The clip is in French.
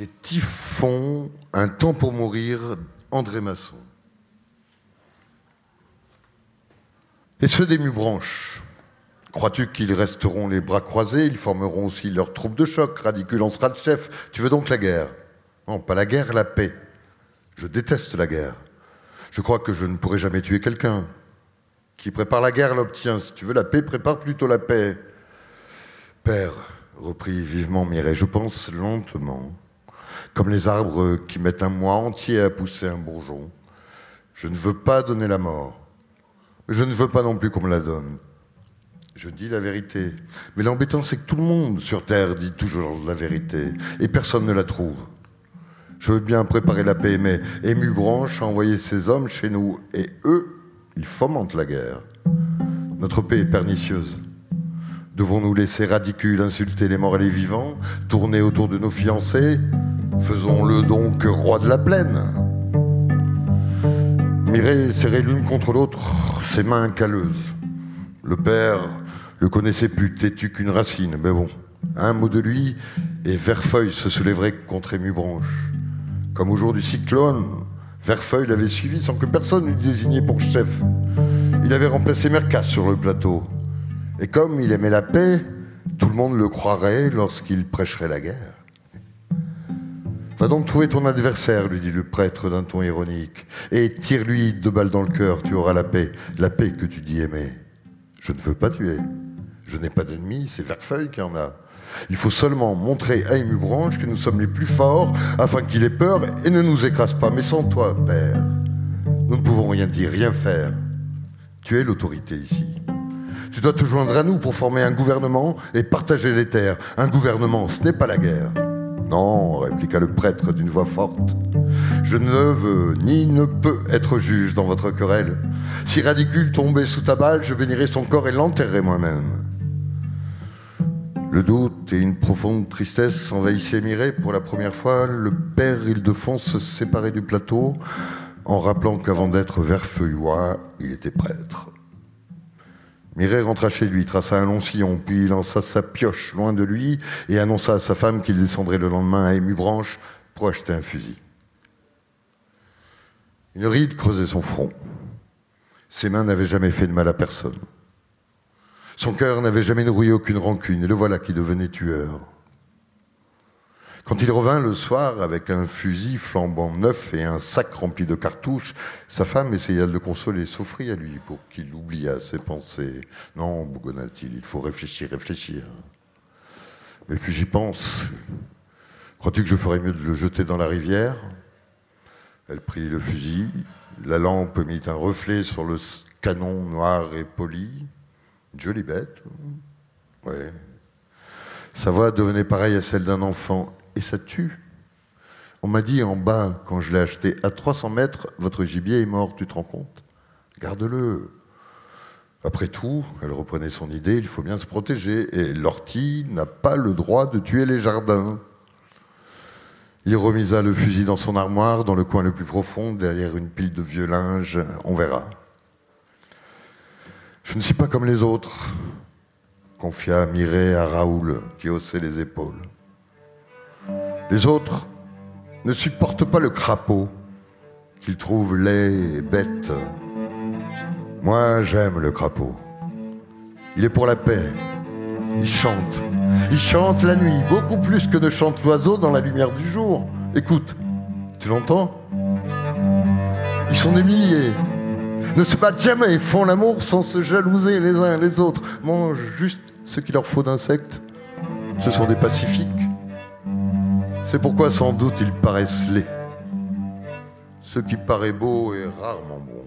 Chez Typhon, Un temps pour mourir, André Masson. Et ceux des Mubranches Crois-tu qu'ils resteront les bras croisés? Ils formeront aussi leur troupe de choc. Radicule en sera le chef. Tu veux donc la guerre? Non, pas la guerre, la paix. Je déteste la guerre. Je crois que je ne pourrai jamais tuer quelqu'un. Qui prépare la guerre l'obtient. Si tu veux la paix, prépare plutôt la paix. Père, reprit vivement Mireille, je pense lentement, comme les arbres qui mettent un mois entier à pousser un bourgeon. Je ne veux pas donner la mort. Je ne veux pas non plus qu'on me la donne. Je dis la vérité. Mais l'embêtant, c'est que tout le monde sur Terre dit toujours la vérité. Et personne ne la trouve. Je veux bien préparer la paix, mais Ému Branche a envoyé ses hommes chez nous. Et eux, ils fomentent la guerre. Notre paix est pernicieuse. Devons-nous laisser Radicule insulter les morts et les vivants, tourner autour de nos fiancés Faisons-le donc roi de la plaine. Mireille serrait l'une contre l'autre ses mains calleuses. Le père le connaissait plus têtu qu'une racine, mais bon, un mot de lui et Verfeuille se soulèverait contre Ému-Branche. Comme au jour du cyclone, Verfeuille l'avait suivi sans que personne lui désignait pour chef. Il avait remplacé Mercasse sur le plateau. Et comme il aimait la paix, tout le monde le croirait lorsqu'il prêcherait la guerre. Va donc trouver ton adversaire, lui dit le prêtre d'un ton ironique, et tire-lui deux balles dans le cœur, tu auras la paix, la paix que tu dis aimer. Je ne veux pas tuer. Je n'ai pas d'ennemis, c'est Verfeuille qui en a. Il faut seulement montrer à Branche que nous sommes les plus forts afin qu'il ait peur et ne nous écrase pas. Mais sans toi, père, nous ne pouvons rien dire, rien faire. Tu es l'autorité ici. Tu dois te joindre à nous pour former un gouvernement et partager les terres. Un gouvernement, ce n'est pas la guerre. Non, répliqua le prêtre d'une voix forte. Je ne veux ni ne peux être juge dans votre querelle. Si Radicule tombait sous ta balle, je bénirais son corps et l'enterrerais moi-même. Le doute et une profonde tristesse envahissaient Mireille. Pour la première fois, le père Ildefonse se séparait du plateau en rappelant qu'avant d'être verfeuillois, il était prêtre. Mireille rentra chez lui, traça un long sillon, puis lança sa pioche loin de lui et annonça à sa femme qu'il descendrait le lendemain à Ému-Branche pour acheter un fusil. Une ride creusait son front. Ses mains n'avaient jamais fait de mal à personne. Son cœur n'avait jamais nourri aucune rancune, et le voilà qui devenait tueur. Quand il revint le soir avec un fusil flambant neuf et un sac rempli de cartouches, sa femme essaya de le consoler, s'offrit à lui pour qu'il oubliât ses pensées. Non, bougonna-t-il, il faut réfléchir, réfléchir. Mais puis j'y pense. Crois-tu que je ferais mieux de le jeter dans la rivière? Elle prit le fusil, la lampe mit un reflet sur le canon noir et poli. Jolie bête. Ouais. Sa voix devenait pareille à celle d'un enfant. Ça tue. On m'a dit en bas, quand je l'ai acheté, à 300 mètres, votre gibier est mort, tu te rends compte? Garde-le. Après tout, elle reprenait son idée, il faut bien se protéger. Et l'ortie n'a pas le droit de tuer les jardins. Il remisa le fusil dans son armoire, dans le coin le plus profond, derrière une pile de vieux linge. On verra. Je ne suis pas comme les autres, confia Mireille à Raoul, qui haussait les épaules. Les autres ne supportent pas le crapaud, qu'ils trouvent laid et bête. Moi, j'aime le crapaud. Il est pour la paix. Il chante. Il chante la nuit, beaucoup plus que ne chante l'oiseau dans la lumière du jour. Écoute, tu l'entends? Ils sont des milliers ne se battent jamais, font l'amour sans se jalouser les uns les autres, mangent juste ce qu'il leur faut d'insectes. Ce sont des pacifiques. C'est pourquoi sans doute ils paraissent laids. Ce qui paraît beau est rarement bon.